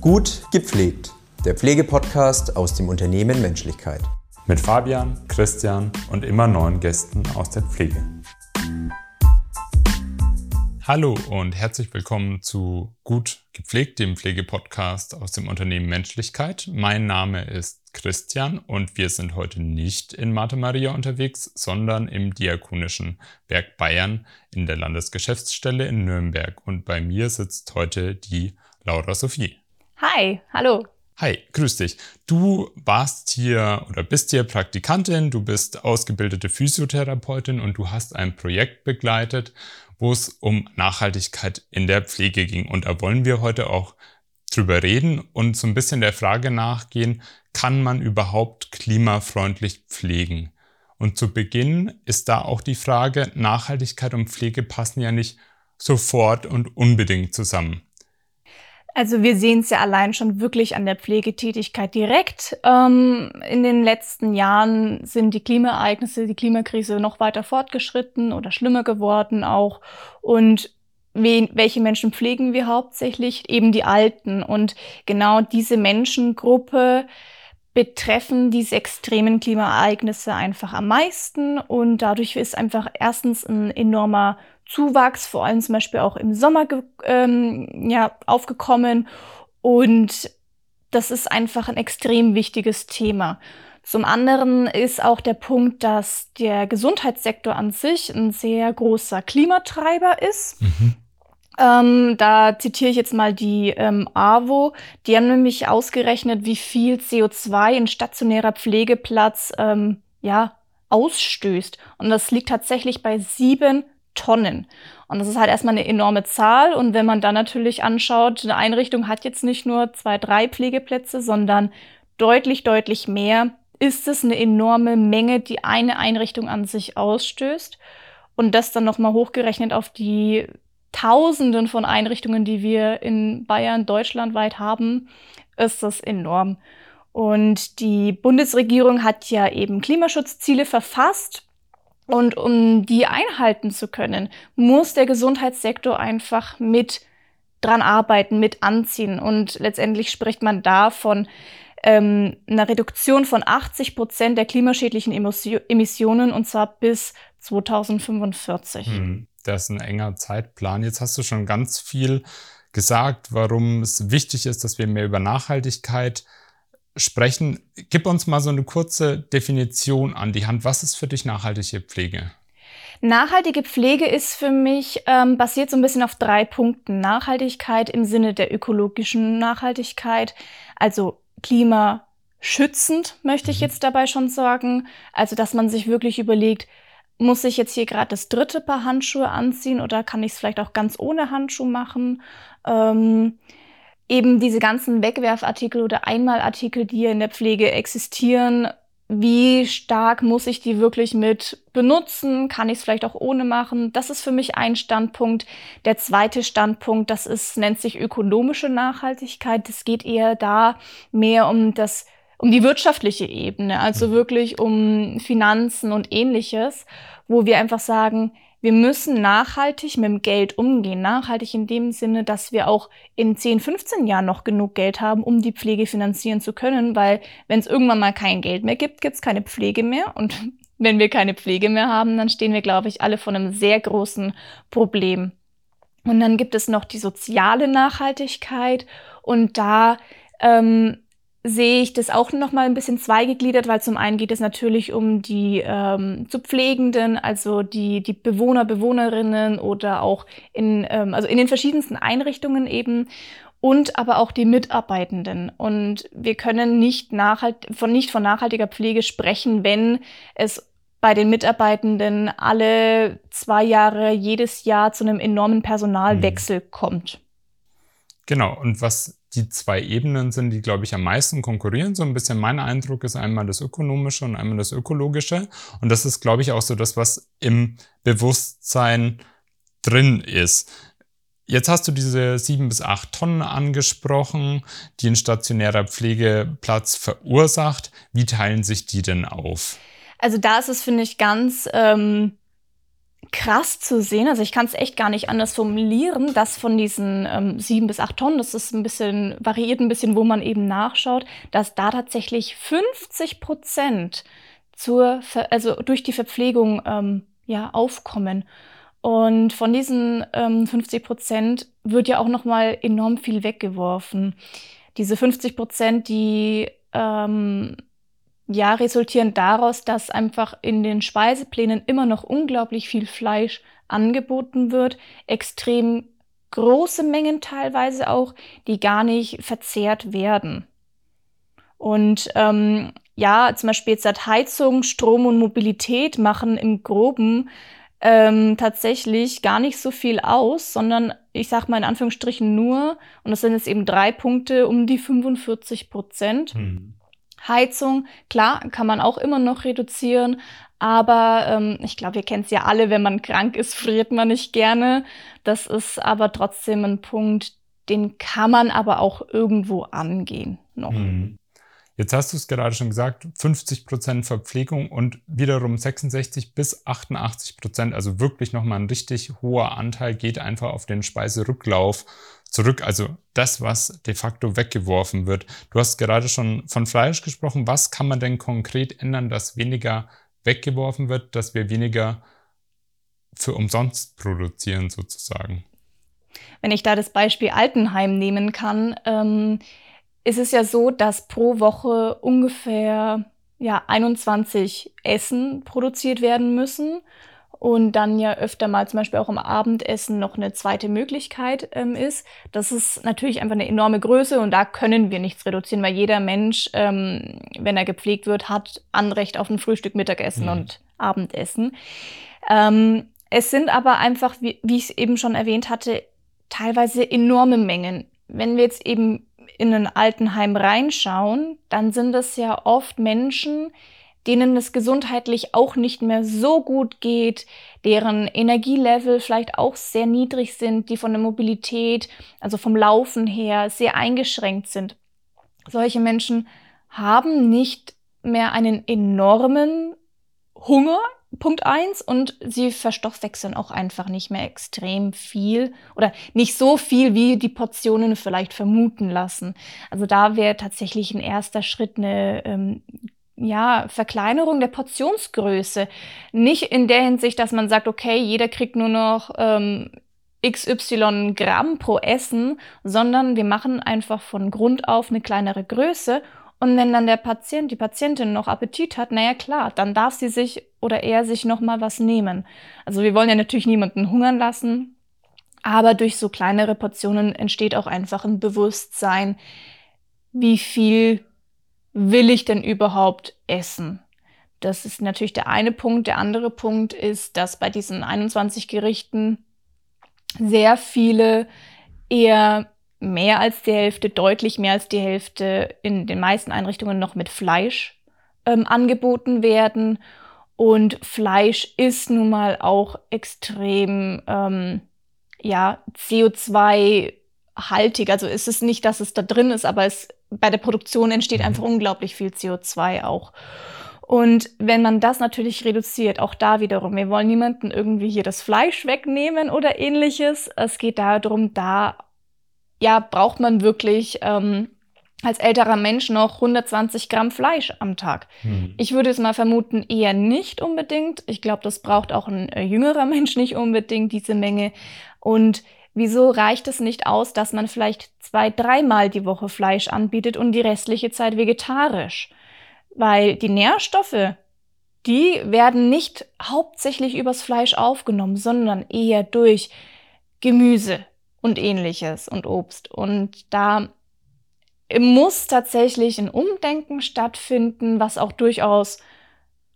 Gut gepflegt, der Pflegepodcast aus dem Unternehmen Menschlichkeit. Mit Fabian, Christian und immer neuen Gästen aus der Pflege. Hallo und herzlich willkommen zu Gut gepflegt, dem Pflegepodcast aus dem Unternehmen Menschlichkeit. Mein Name ist Christian und wir sind heute nicht in Martha Maria unterwegs, sondern im Diakonischen Werk Bayern in der Landesgeschäftsstelle in Nürnberg. Und bei mir sitzt heute die Laura Sophie. Hi, hallo. Hi, grüß dich. Du warst hier oder bist hier Praktikantin, du bist ausgebildete Physiotherapeutin und du hast ein Projekt begleitet, wo es um Nachhaltigkeit in der Pflege ging. Und da wollen wir heute auch drüber reden und so ein bisschen der Frage nachgehen, kann man überhaupt klimafreundlich pflegen? Und zu Beginn ist da auch die Frage, Nachhaltigkeit und Pflege passen ja nicht sofort und unbedingt zusammen. Also wir sehen es ja allein schon wirklich an der Pflegetätigkeit direkt. Ähm, in den letzten Jahren sind die Klimaereignisse, die Klimakrise noch weiter fortgeschritten oder schlimmer geworden auch. Und wen, welche Menschen pflegen wir hauptsächlich? Eben die Alten. Und genau diese Menschengruppe betreffen diese extremen Klimaereignisse einfach am meisten. Und dadurch ist einfach erstens ein enormer Zuwachs, vor allem zum Beispiel auch im Sommer ähm, ja, aufgekommen. Und das ist einfach ein extrem wichtiges Thema. Zum anderen ist auch der Punkt, dass der Gesundheitssektor an sich ein sehr großer Klimatreiber ist. Mhm. Ähm, da zitiere ich jetzt mal die ähm, AWO. Die haben nämlich ausgerechnet, wie viel CO2 ein stationärer Pflegeplatz ähm, ja, ausstößt. Und das liegt tatsächlich bei sieben Tonnen. Und das ist halt erstmal eine enorme Zahl. Und wenn man dann natürlich anschaut, eine Einrichtung hat jetzt nicht nur zwei, drei Pflegeplätze, sondern deutlich, deutlich mehr, ist es eine enorme Menge, die eine Einrichtung an sich ausstößt. Und das dann nochmal hochgerechnet auf die Tausenden von Einrichtungen, die wir in Bayern deutschlandweit haben, ist das enorm. Und die Bundesregierung hat ja eben Klimaschutzziele verfasst und um die einhalten zu können, muss der Gesundheitssektor einfach mit dran arbeiten, mit anziehen. Und letztendlich spricht man da von ähm, einer Reduktion von 80 Prozent der klimaschädlichen Emissionen und zwar bis 2045. Hm, das ist ein enger Zeitplan. Jetzt hast du schon ganz viel gesagt, warum es wichtig ist, dass wir mehr über Nachhaltigkeit sprechen. Gib uns mal so eine kurze Definition an die Hand. Was ist für dich nachhaltige Pflege? Nachhaltige Pflege ist für mich ähm, basiert so ein bisschen auf drei Punkten. Nachhaltigkeit im Sinne der ökologischen Nachhaltigkeit, also klimaschützend möchte ich mhm. jetzt dabei schon sagen. Also dass man sich wirklich überlegt, muss ich jetzt hier gerade das dritte Paar Handschuhe anziehen oder kann ich es vielleicht auch ganz ohne Handschuh machen? Ähm, eben diese ganzen Wegwerfartikel oder Einmalartikel, die in der Pflege existieren, wie stark muss ich die wirklich mit benutzen? Kann ich es vielleicht auch ohne machen? Das ist für mich ein Standpunkt. Der zweite Standpunkt, das ist, nennt sich ökonomische Nachhaltigkeit. Es geht eher da mehr um das, um die wirtschaftliche Ebene, also mhm. wirklich um Finanzen und ähnliches, wo wir einfach sagen, wir müssen nachhaltig mit dem Geld umgehen. Nachhaltig in dem Sinne, dass wir auch in 10, 15 Jahren noch genug Geld haben, um die Pflege finanzieren zu können, weil wenn es irgendwann mal kein Geld mehr gibt, gibt es keine Pflege mehr. Und wenn wir keine Pflege mehr haben, dann stehen wir, glaube ich, alle vor einem sehr großen Problem. Und dann gibt es noch die soziale Nachhaltigkeit und da ähm, sehe ich das auch noch mal ein bisschen zweigegliedert, weil zum einen geht es natürlich um die ähm, zu Pflegenden, also die die Bewohner, Bewohnerinnen oder auch in ähm, also in den verschiedensten Einrichtungen eben und aber auch die Mitarbeitenden. Und wir können nicht nachhalt von nicht von nachhaltiger Pflege sprechen, wenn es bei den Mitarbeitenden alle zwei Jahre jedes Jahr zu einem enormen Personalwechsel mhm. kommt. Genau. Und was die zwei Ebenen sind, die, glaube ich, am meisten konkurrieren. So ein bisschen mein Eindruck ist einmal das Ökonomische und einmal das Ökologische. Und das ist, glaube ich, auch so das, was im Bewusstsein drin ist. Jetzt hast du diese sieben bis acht Tonnen angesprochen, die ein stationärer Pflegeplatz verursacht. Wie teilen sich die denn auf? Also da ist es, finde ich, ganz ähm, krass zu sehen. Also ich kann es echt gar nicht anders formulieren, dass von diesen ähm, sieben bis acht Tonnen, das ist ein bisschen, variiert ein bisschen, wo man eben nachschaut, dass da tatsächlich 50 Prozent zur, also durch die Verpflegung ähm, ja, aufkommen. Und von diesen ähm, 50 Prozent wird ja auch nochmal enorm viel weggeworfen. Diese 50 Prozent, die ähm, ja, resultieren daraus, dass einfach in den Speiseplänen immer noch unglaublich viel Fleisch angeboten wird, extrem große Mengen teilweise auch, die gar nicht verzehrt werden. Und ähm, ja, zum Beispiel jetzt seit Heizung, Strom und Mobilität machen im Groben ähm, tatsächlich gar nicht so viel aus, sondern ich sag mal in Anführungsstrichen nur, und das sind jetzt eben drei Punkte, um die 45 Prozent. Mhm. Heizung, klar, kann man auch immer noch reduzieren, aber ähm, ich glaube, ihr kennt es ja alle, wenn man krank ist, friert man nicht gerne. Das ist aber trotzdem ein Punkt, den kann man aber auch irgendwo angehen noch. Mhm. Jetzt hast du es gerade schon gesagt, 50 Prozent Verpflegung und wiederum 66 bis 88 Prozent, also wirklich nochmal ein richtig hoher Anteil geht einfach auf den Speiserücklauf zurück. Also das, was de facto weggeworfen wird. Du hast gerade schon von Fleisch gesprochen. Was kann man denn konkret ändern, dass weniger weggeworfen wird, dass wir weniger für umsonst produzieren sozusagen? Wenn ich da das Beispiel Altenheim nehmen kann, ähm, ist es ja so, dass pro Woche ungefähr ja, 21 Essen produziert werden müssen und dann ja öfter mal zum Beispiel auch im Abendessen noch eine zweite Möglichkeit ähm, ist. Das ist natürlich einfach eine enorme Größe und da können wir nichts reduzieren, weil jeder Mensch, ähm, wenn er gepflegt wird, hat Anrecht auf ein Frühstück, Mittagessen mhm. und Abendessen. Ähm, es sind aber einfach, wie, wie ich es eben schon erwähnt hatte, teilweise enorme Mengen. Wenn wir jetzt eben in ein Altenheim reinschauen, dann sind es ja oft Menschen, denen es gesundheitlich auch nicht mehr so gut geht, deren Energielevel vielleicht auch sehr niedrig sind, die von der Mobilität, also vom Laufen her, sehr eingeschränkt sind. Solche Menschen haben nicht mehr einen enormen Hunger Punkt eins und sie verstoffwechseln auch einfach nicht mehr extrem viel oder nicht so viel, wie die Portionen vielleicht vermuten lassen. Also da wäre tatsächlich ein erster Schritt eine ähm, ja, Verkleinerung der Portionsgröße. Nicht in der Hinsicht, dass man sagt, okay, jeder kriegt nur noch ähm, XY Gramm pro Essen, sondern wir machen einfach von Grund auf eine kleinere Größe und wenn dann der Patient, die Patientin noch Appetit hat, naja klar, dann darf sie sich oder er sich noch mal was nehmen. Also wir wollen ja natürlich niemanden hungern lassen, aber durch so kleinere Portionen entsteht auch einfach ein Bewusstsein, wie viel will ich denn überhaupt essen? Das ist natürlich der eine Punkt. Der andere Punkt ist, dass bei diesen 21 Gerichten sehr viele eher mehr als die Hälfte, deutlich mehr als die Hälfte in den meisten Einrichtungen noch mit Fleisch ähm, angeboten werden. Und Fleisch ist nun mal auch extrem ähm, ja, CO2-haltig. Also ist es nicht, dass es da drin ist, aber es, bei der Produktion entsteht einfach mhm. unglaublich viel CO2 auch. Und wenn man das natürlich reduziert, auch da wiederum, wir wollen niemanden irgendwie hier das Fleisch wegnehmen oder ähnliches. Es geht darum, da ja, braucht man wirklich ähm, als älterer Mensch noch 120 Gramm Fleisch am Tag. Hm. Ich würde es mal vermuten, eher nicht unbedingt. Ich glaube, das braucht auch ein äh, jüngerer Mensch nicht unbedingt, diese Menge. Und wieso reicht es nicht aus, dass man vielleicht zwei, dreimal die Woche Fleisch anbietet und die restliche Zeit vegetarisch? Weil die Nährstoffe, die werden nicht hauptsächlich übers Fleisch aufgenommen, sondern eher durch Gemüse, und ähnliches und Obst. Und da muss tatsächlich ein Umdenken stattfinden, was auch durchaus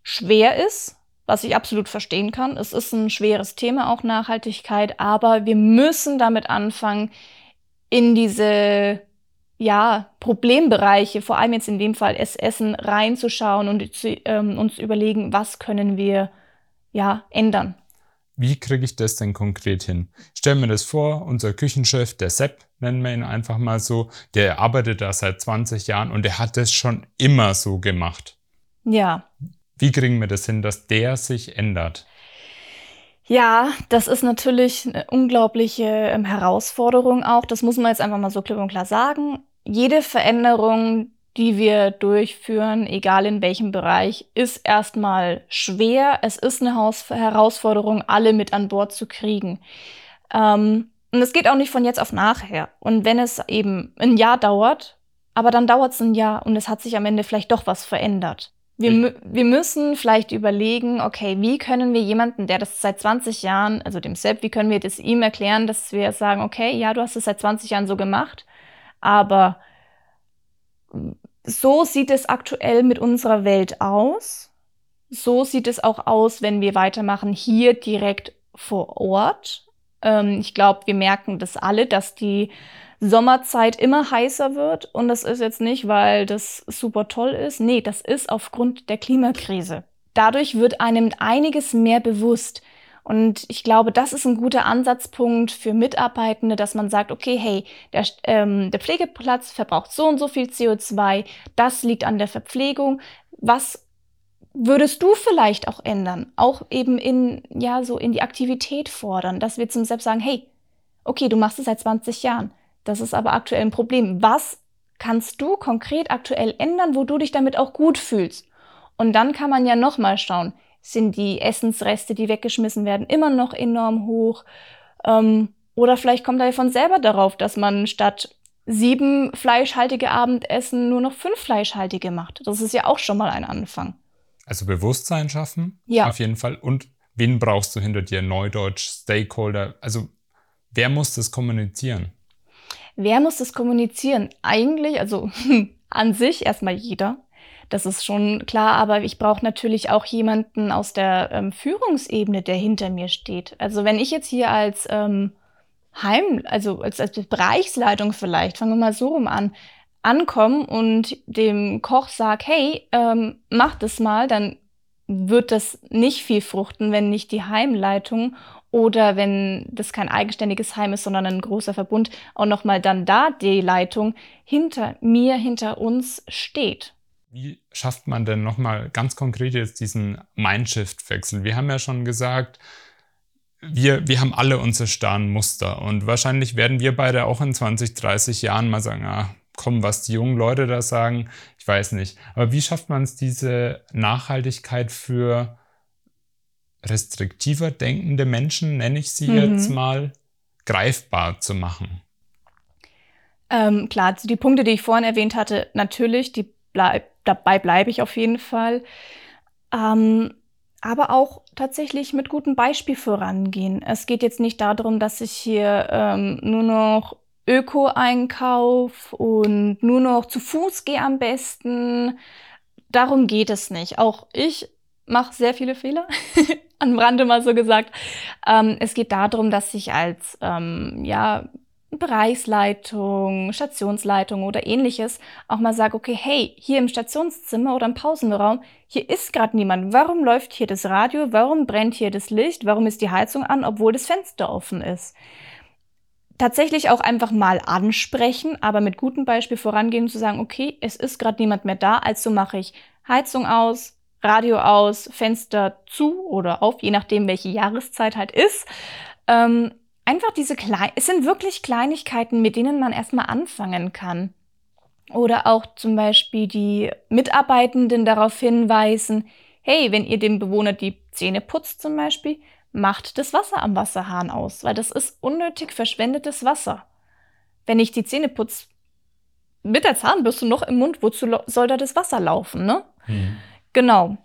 schwer ist, was ich absolut verstehen kann. Es ist ein schweres Thema, auch Nachhaltigkeit, aber wir müssen damit anfangen, in diese ja, Problembereiche, vor allem jetzt in dem Fall Essen, reinzuschauen und zu, ähm, uns überlegen, was können wir ja ändern. Wie kriege ich das denn konkret hin? Stell mir das vor, unser Küchenchef, der Sepp, nennen wir ihn einfach mal so, der arbeitet da seit 20 Jahren und der hat das schon immer so gemacht. Ja. Wie kriegen wir das hin, dass der sich ändert? Ja, das ist natürlich eine unglaubliche ähm, Herausforderung auch. Das muss man jetzt einfach mal so klipp und klar sagen. Jede Veränderung, die wir durchführen, egal in welchem Bereich, ist erstmal schwer. Es ist eine Haus Herausforderung, alle mit an Bord zu kriegen. Ähm, und es geht auch nicht von jetzt auf nachher. Und wenn es eben ein Jahr dauert, aber dann dauert es ein Jahr und es hat sich am Ende vielleicht doch was verändert. Wir, wir müssen vielleicht überlegen, okay, wie können wir jemanden, der das seit 20 Jahren, also dem Sepp, wie können wir das ihm erklären, dass wir sagen, okay, ja, du hast es seit 20 Jahren so gemacht, aber so sieht es aktuell mit unserer Welt aus. So sieht es auch aus, wenn wir weitermachen hier direkt vor Ort. Ähm, ich glaube, wir merken das alle, dass die Sommerzeit immer heißer wird. Und das ist jetzt nicht, weil das super toll ist. Nee, das ist aufgrund der Klimakrise. Dadurch wird einem einiges mehr bewusst. Und ich glaube, das ist ein guter Ansatzpunkt für Mitarbeitende, dass man sagt, okay, hey, der, ähm, der Pflegeplatz verbraucht so und so viel CO2, das liegt an der Verpflegung. Was würdest du vielleicht auch ändern? Auch eben in, ja, so in die Aktivität fordern, dass wir zum Selbst sagen, hey, okay, du machst es seit 20 Jahren. Das ist aber aktuell ein Problem. Was kannst du konkret aktuell ändern, wo du dich damit auch gut fühlst? Und dann kann man ja nochmal schauen, sind die Essensreste, die weggeschmissen werden, immer noch enorm hoch? Ähm, oder vielleicht kommt er von selber darauf, dass man statt sieben fleischhaltige Abendessen nur noch fünf fleischhaltige macht. Das ist ja auch schon mal ein Anfang. Also Bewusstsein schaffen, ja. auf jeden Fall. Und wen brauchst du hinter dir? Neudeutsch, Stakeholder. Also wer muss das kommunizieren? Wer muss das kommunizieren? Eigentlich, also an sich erstmal jeder. Das ist schon klar, aber ich brauche natürlich auch jemanden aus der ähm, Führungsebene, der hinter mir steht. Also wenn ich jetzt hier als ähm, Heim, also als, als Bereichsleitung vielleicht, fangen wir mal so rum an, ankomme und dem Koch sag, hey, ähm, mach das mal, dann wird das nicht viel fruchten, wenn nicht die Heimleitung oder wenn das kein eigenständiges Heim ist, sondern ein großer Verbund, auch nochmal dann da die Leitung hinter mir, hinter uns steht. Wie schafft man denn nochmal ganz konkret jetzt diesen Mindshift-Wechsel? Wir haben ja schon gesagt, wir, wir haben alle unsere starren Muster und wahrscheinlich werden wir beide auch in 20, 30 Jahren mal sagen, ah, komm, was die jungen Leute da sagen, ich weiß nicht. Aber wie schafft man es, diese Nachhaltigkeit für restriktiver denkende Menschen, nenne ich sie mhm. jetzt mal, greifbar zu machen? Ähm, klar, die Punkte, die ich vorhin erwähnt hatte, natürlich, die bleib, dabei bleibe ich auf jeden Fall. Ähm, aber auch tatsächlich mit gutem Beispiel vorangehen. Es geht jetzt nicht darum, dass ich hier ähm, nur noch Öko-Einkauf und nur noch zu Fuß gehe am besten. Darum geht es nicht. Auch ich mache sehr viele Fehler. Am Rande mal so gesagt. Ähm, es geht darum, dass ich als ähm, ja, Bereichsleitung, Stationsleitung oder ähnliches auch mal sage, okay, hey, hier im Stationszimmer oder im Pausenraum, hier ist gerade niemand. Warum läuft hier das Radio? Warum brennt hier das Licht? Warum ist die Heizung an, obwohl das Fenster offen ist? Tatsächlich auch einfach mal ansprechen, aber mit gutem Beispiel vorangehen zu sagen, okay, es ist gerade niemand mehr da, also mache ich Heizung aus, Radio aus, Fenster zu oder auf, je nachdem, welche Jahreszeit halt ist. Ähm, einfach diese kleinen, es sind wirklich Kleinigkeiten, mit denen man erstmal anfangen kann. Oder auch zum Beispiel die Mitarbeitenden darauf hinweisen, hey, wenn ihr dem Bewohner die Zähne putzt zum Beispiel, macht das Wasser am Wasserhahn aus, weil das ist unnötig verschwendetes Wasser. Wenn ich die Zähne putze, mit der Zahnbürste noch im Mund, wozu soll da das Wasser laufen, ne? Mhm. Genau.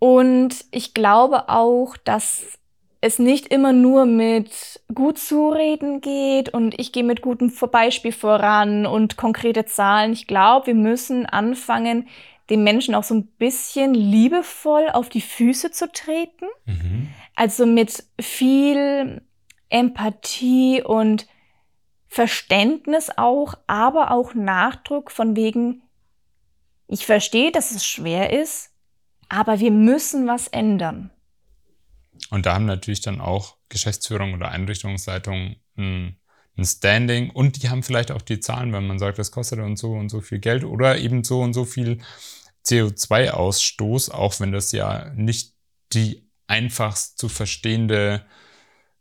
Und ich glaube auch, dass es nicht immer nur mit gut zureden geht und ich gehe mit gutem Beispiel voran und konkrete Zahlen. Ich glaube, wir müssen anfangen, den Menschen auch so ein bisschen liebevoll auf die Füße zu treten. Mhm. Also mit viel Empathie und Verständnis auch, aber auch Nachdruck von wegen, ich verstehe, dass es schwer ist, aber wir müssen was ändern. Und da haben natürlich dann auch Geschäftsführung oder Einrichtungsleitung ein, ein, Standing und die haben vielleicht auch die Zahlen, wenn man sagt, das kostet uns so und so viel Geld oder eben so und so viel CO2-Ausstoß, auch wenn das ja nicht die einfachst zu verstehende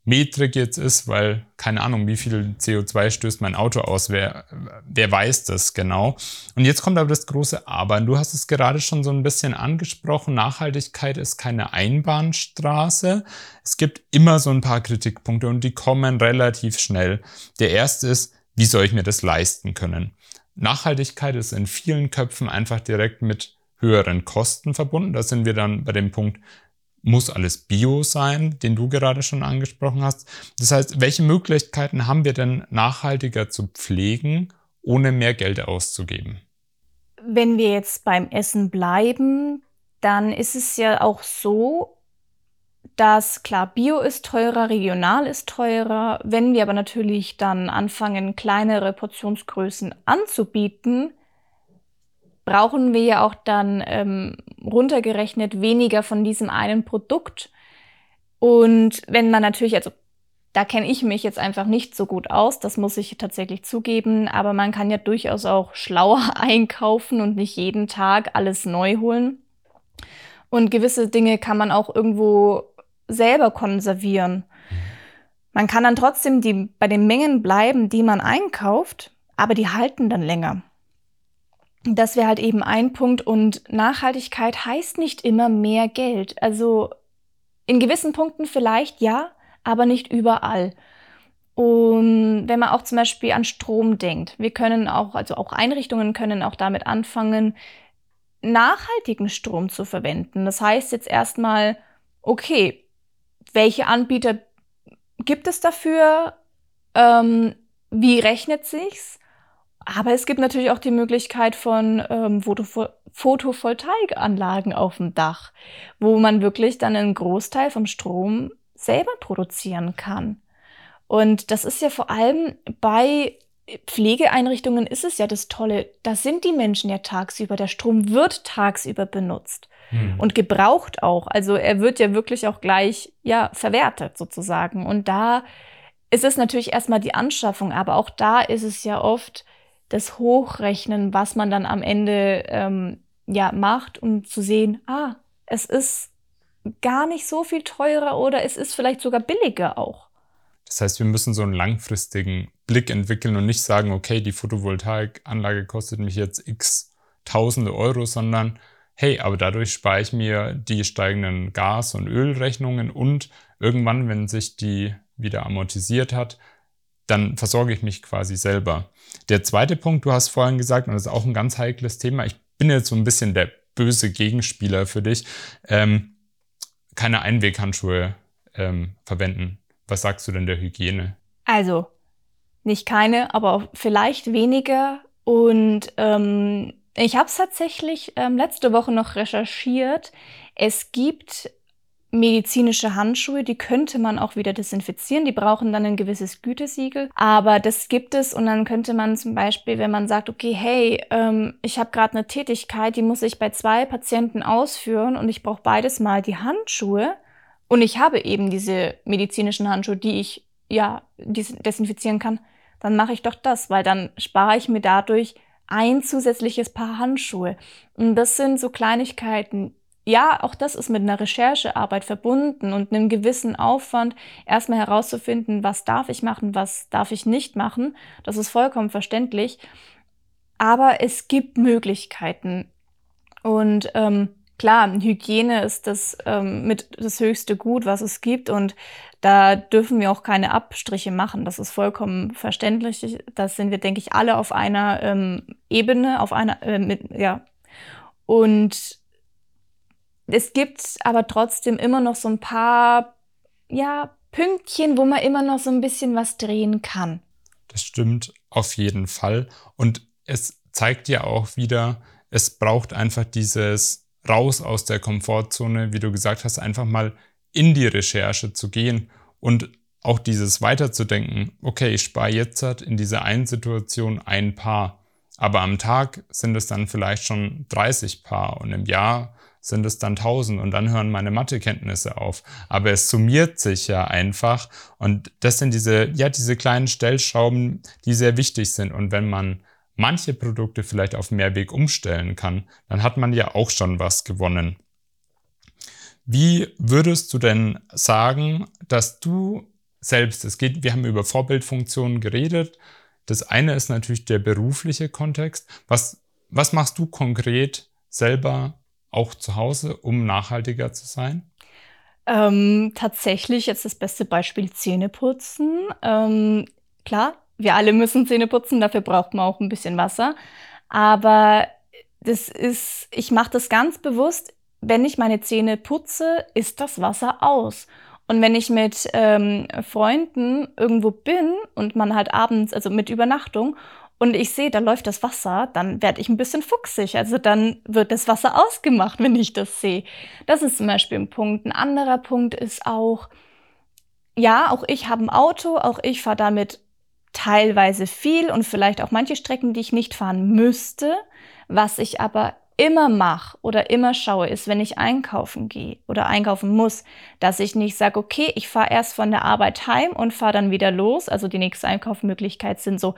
Metrik jetzt ist, weil keine Ahnung, wie viel CO2 stößt mein Auto aus, wer, wer weiß das genau. Und jetzt kommt aber das große Aber. Du hast es gerade schon so ein bisschen angesprochen. Nachhaltigkeit ist keine Einbahnstraße. Es gibt immer so ein paar Kritikpunkte und die kommen relativ schnell. Der erste ist, wie soll ich mir das leisten können? Nachhaltigkeit ist in vielen Köpfen einfach direkt mit höheren Kosten verbunden. Da sind wir dann bei dem Punkt, muss alles Bio sein, den du gerade schon angesprochen hast. Das heißt, welche Möglichkeiten haben wir denn nachhaltiger zu pflegen, ohne mehr Geld auszugeben? Wenn wir jetzt beim Essen bleiben, dann ist es ja auch so, dass klar, Bio ist teurer, regional ist teurer. Wenn wir aber natürlich dann anfangen, kleinere Portionsgrößen anzubieten, brauchen wir ja auch dann ähm, runtergerechnet weniger von diesem einen Produkt. Und wenn man natürlich, also da kenne ich mich jetzt einfach nicht so gut aus, das muss ich tatsächlich zugeben, aber man kann ja durchaus auch schlauer einkaufen und nicht jeden Tag alles neu holen. Und gewisse Dinge kann man auch irgendwo selber konservieren. Man kann dann trotzdem die, bei den Mengen bleiben, die man einkauft, aber die halten dann länger. Das wäre halt eben ein Punkt. Und Nachhaltigkeit heißt nicht immer mehr Geld. Also in gewissen Punkten vielleicht ja, aber nicht überall. Und wenn man auch zum Beispiel an Strom denkt, wir können auch, also auch Einrichtungen können auch damit anfangen, nachhaltigen Strom zu verwenden. Das heißt jetzt erstmal, okay, welche Anbieter gibt es dafür? Ähm, wie rechnet sich's? Aber es gibt natürlich auch die Möglichkeit von ähm, Photovoltaikanlagen auf dem Dach, wo man wirklich dann einen Großteil vom Strom selber produzieren kann. Und das ist ja vor allem bei Pflegeeinrichtungen ist es ja das Tolle, da sind die Menschen ja tagsüber, der Strom wird tagsüber benutzt hm. und gebraucht auch. Also er wird ja wirklich auch gleich ja verwertet sozusagen. Und da ist es natürlich erstmal die Anschaffung, aber auch da ist es ja oft das Hochrechnen, was man dann am Ende ähm, ja macht, um zu sehen, ah, es ist gar nicht so viel teurer oder es ist vielleicht sogar billiger auch. Das heißt, wir müssen so einen langfristigen Blick entwickeln und nicht sagen, okay, die Photovoltaikanlage kostet mich jetzt x tausende Euro, sondern hey, aber dadurch spare ich mir die steigenden Gas- und Ölrechnungen und irgendwann, wenn sich die wieder amortisiert hat, dann versorge ich mich quasi selber. Der zweite Punkt, du hast vorhin gesagt, und das ist auch ein ganz heikles Thema, ich bin jetzt so ein bisschen der böse Gegenspieler für dich, ähm, keine Einweghandschuhe ähm, verwenden. Was sagst du denn der Hygiene? Also, nicht keine, aber vielleicht weniger. Und ähm, ich habe es tatsächlich ähm, letzte Woche noch recherchiert. Es gibt medizinische Handschuhe, die könnte man auch wieder desinfizieren. Die brauchen dann ein gewisses Gütesiegel. Aber das gibt es und dann könnte man zum Beispiel, wenn man sagt, okay, hey, ähm, ich habe gerade eine Tätigkeit, die muss ich bei zwei Patienten ausführen und ich brauche beides mal die Handschuhe und ich habe eben diese medizinischen Handschuhe, die ich ja desinfizieren kann, dann mache ich doch das, weil dann spare ich mir dadurch ein zusätzliches Paar Handschuhe. Und das sind so Kleinigkeiten, ja, auch das ist mit einer Recherchearbeit verbunden und einem gewissen Aufwand, erstmal herauszufinden, was darf ich machen, was darf ich nicht machen. Das ist vollkommen verständlich. Aber es gibt Möglichkeiten. Und ähm, klar, Hygiene ist das ähm, mit das höchste Gut, was es gibt. Und da dürfen wir auch keine Abstriche machen. Das ist vollkommen verständlich. Das sind wir, denke ich, alle auf einer ähm, Ebene, auf einer, äh, mit, ja. Und es gibt aber trotzdem immer noch so ein paar, ja, Pünktchen, wo man immer noch so ein bisschen was drehen kann. Das stimmt auf jeden Fall. Und es zeigt ja auch wieder, es braucht einfach dieses raus aus der Komfortzone, wie du gesagt hast, einfach mal in die Recherche zu gehen und auch dieses weiterzudenken, okay, ich spare jetzt halt in dieser einen Situation ein Paar, aber am Tag sind es dann vielleicht schon 30 Paar und im Jahr sind es dann 1000 und dann hören meine Mathekenntnisse auf. Aber es summiert sich ja einfach und das sind diese, ja, diese kleinen Stellschrauben, die sehr wichtig sind. Und wenn man manche Produkte vielleicht auf Mehrweg umstellen kann, dann hat man ja auch schon was gewonnen. Wie würdest du denn sagen, dass du selbst, es geht, wir haben über Vorbildfunktionen geredet. Das eine ist natürlich der berufliche Kontext. Was, was machst du konkret selber auch zu Hause, um nachhaltiger zu sein? Ähm, tatsächlich jetzt das beste Beispiel Zähneputzen. Ähm, klar, wir alle müssen Zähne putzen, dafür braucht man auch ein bisschen Wasser. Aber das ist, ich mache das ganz bewusst, wenn ich meine Zähne putze, ist das Wasser aus. Und wenn ich mit ähm, Freunden irgendwo bin und man halt abends, also mit Übernachtung, und ich sehe, da läuft das Wasser, dann werde ich ein bisschen fuchsig. Also dann wird das Wasser ausgemacht, wenn ich das sehe. Das ist zum Beispiel ein Punkt. Ein anderer Punkt ist auch, ja, auch ich habe ein Auto, auch ich fahre damit teilweise viel und vielleicht auch manche Strecken, die ich nicht fahren müsste. Was ich aber immer mache oder immer schaue, ist, wenn ich einkaufen gehe oder einkaufen muss, dass ich nicht sage, okay, ich fahre erst von der Arbeit heim und fahre dann wieder los. Also die nächste Einkaufsmöglichkeit sind so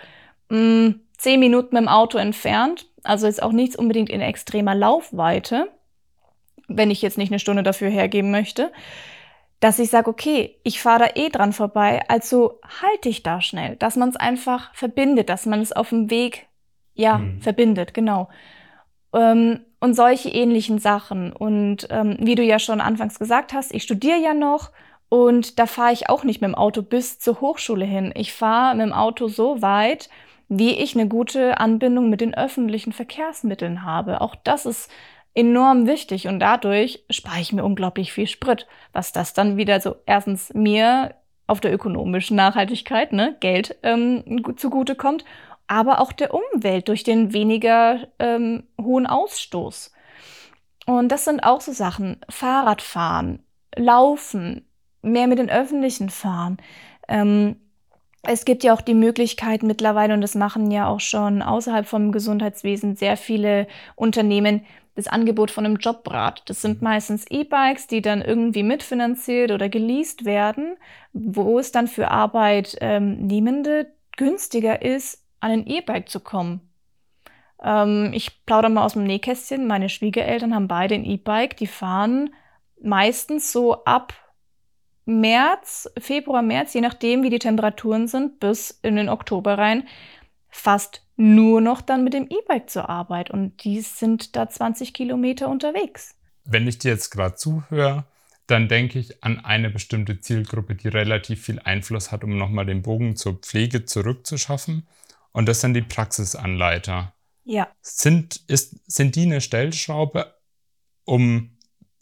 mh, mm, zehn Minuten mit dem Auto entfernt. Also ist auch nichts unbedingt in extremer Laufweite, wenn ich jetzt nicht eine Stunde dafür hergeben möchte dass ich sage, okay, ich fahre da eh dran vorbei, also halte ich da schnell, dass man es einfach verbindet, dass man es auf dem Weg, ja, mhm. verbindet, genau. Ähm, und solche ähnlichen Sachen. Und ähm, wie du ja schon anfangs gesagt hast, ich studiere ja noch und da fahre ich auch nicht mit dem Auto bis zur Hochschule hin. Ich fahre mit dem Auto so weit, wie ich eine gute Anbindung mit den öffentlichen Verkehrsmitteln habe. Auch das ist enorm wichtig und dadurch spare ich mir unglaublich viel Sprit, was das dann wieder so erstens mir auf der ökonomischen Nachhaltigkeit, ne, Geld ähm, zugute kommt, aber auch der Umwelt durch den weniger ähm, hohen Ausstoß. Und das sind auch so Sachen, Fahrradfahren, Laufen, mehr mit den Öffentlichen fahren. Ähm, es gibt ja auch die Möglichkeit mittlerweile, und das machen ja auch schon außerhalb vom Gesundheitswesen sehr viele Unternehmen, das Angebot von einem Jobrat. Das sind mhm. meistens E-Bikes, die dann irgendwie mitfinanziert oder geleast werden, wo es dann für Arbeitnehmende ähm, günstiger ist, an ein E-Bike zu kommen. Ähm, ich plaudere mal aus dem Nähkästchen. Meine Schwiegereltern haben beide ein E-Bike. Die fahren meistens so ab März, Februar, März, je nachdem, wie die Temperaturen sind, bis in den Oktober rein, fast nur noch dann mit dem E-Bike zur Arbeit und die sind da 20 Kilometer unterwegs. Wenn ich dir jetzt gerade zuhöre, dann denke ich an eine bestimmte Zielgruppe, die relativ viel Einfluss hat, um nochmal den Bogen zur Pflege zurückzuschaffen. Und das sind die Praxisanleiter. Ja. Sind, ist, sind die eine Stellschraube, um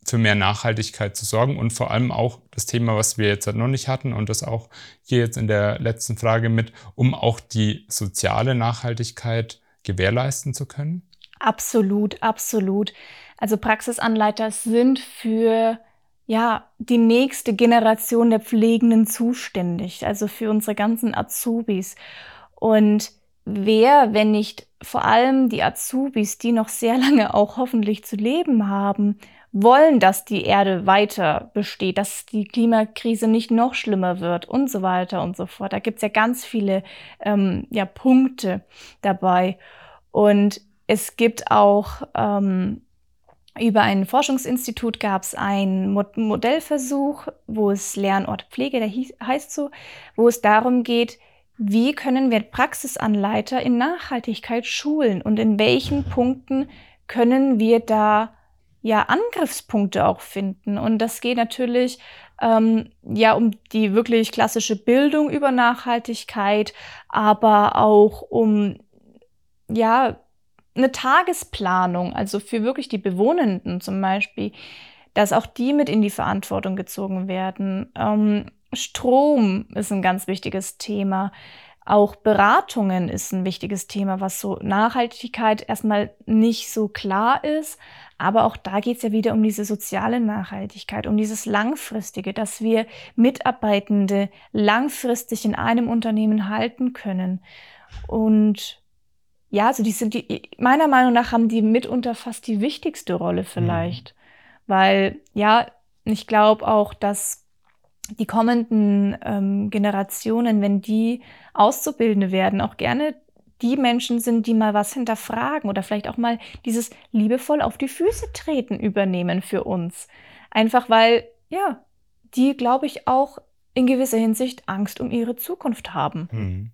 für mehr Nachhaltigkeit zu sorgen und vor allem auch das Thema, was wir jetzt noch nicht hatten und das auch hier jetzt in der letzten Frage mit, um auch die soziale Nachhaltigkeit gewährleisten zu können? Absolut, absolut. Also Praxisanleiter sind für ja, die nächste Generation der Pflegenden zuständig, also für unsere ganzen Azubis. Und wer, wenn nicht vor allem die Azubis, die noch sehr lange auch hoffentlich zu leben haben wollen, dass die Erde weiter besteht, dass die Klimakrise nicht noch schlimmer wird und so weiter und so fort. Da gibt's ja ganz viele ähm, ja, Punkte dabei. Und es gibt auch ähm, über ein Forschungsinstitut gab es einen Modellversuch, wo es Lernort Pflege, der hieß, heißt so, wo es darum geht, wie können wir Praxisanleiter in Nachhaltigkeit schulen und in welchen Punkten können wir da ja Angriffspunkte auch finden. Und das geht natürlich ähm, ja um die wirklich klassische Bildung über Nachhaltigkeit, aber auch um ja eine Tagesplanung, also für wirklich die Bewohnenden zum Beispiel, dass auch die mit in die Verantwortung gezogen werden. Ähm, Strom ist ein ganz wichtiges Thema. Auch Beratungen ist ein wichtiges Thema, was so Nachhaltigkeit erstmal nicht so klar ist. Aber auch da geht es ja wieder um diese soziale Nachhaltigkeit, um dieses Langfristige, dass wir Mitarbeitende langfristig in einem Unternehmen halten können. Und ja, also die sind die, meiner Meinung nach haben die mitunter fast die wichtigste Rolle vielleicht. Mhm. Weil, ja, ich glaube auch, dass die kommenden ähm, Generationen, wenn die Auszubildende werden, auch gerne die Menschen sind, die mal was hinterfragen oder vielleicht auch mal dieses liebevoll auf die Füße treten übernehmen für uns. Einfach weil, ja, die, glaube ich, auch in gewisser Hinsicht Angst um ihre Zukunft haben. Hm.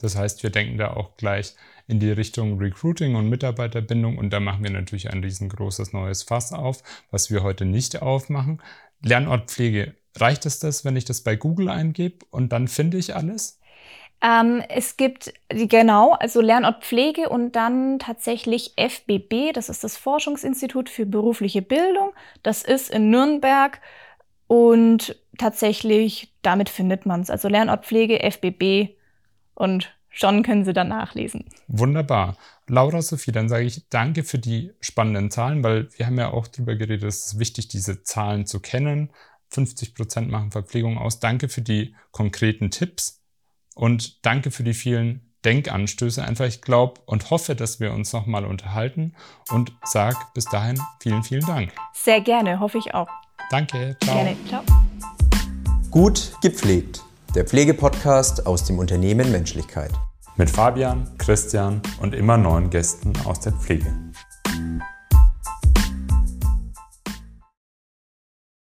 Das heißt, wir denken da auch gleich in die Richtung Recruiting und Mitarbeiterbindung und da machen wir natürlich ein riesengroßes neues Fass auf, was wir heute nicht aufmachen. Lernort Pflege, reicht es das, wenn ich das bei Google eingebe und dann finde ich alles? Ähm, es gibt, genau, also Lernort Pflege und dann tatsächlich FBB, das ist das Forschungsinstitut für berufliche Bildung. Das ist in Nürnberg und tatsächlich, damit findet man es. Also Lernort Pflege, FBB und schon können Sie dann nachlesen. Wunderbar. Laura Sophie, dann sage ich danke für die spannenden Zahlen, weil wir haben ja auch darüber geredet, es ist wichtig, diese Zahlen zu kennen. 50 Prozent machen Verpflegung aus. Danke für die konkreten Tipps und danke für die vielen Denkanstöße. Einfach, ich glaube und hoffe, dass wir uns nochmal unterhalten und sag bis dahin vielen, vielen Dank. Sehr gerne, hoffe ich auch. Danke, ciao. Gerne, ciao. Gut gepflegt. Der Pflegepodcast aus dem Unternehmen Menschlichkeit. Mit Fabian, Christian und immer neuen Gästen aus der Pflege.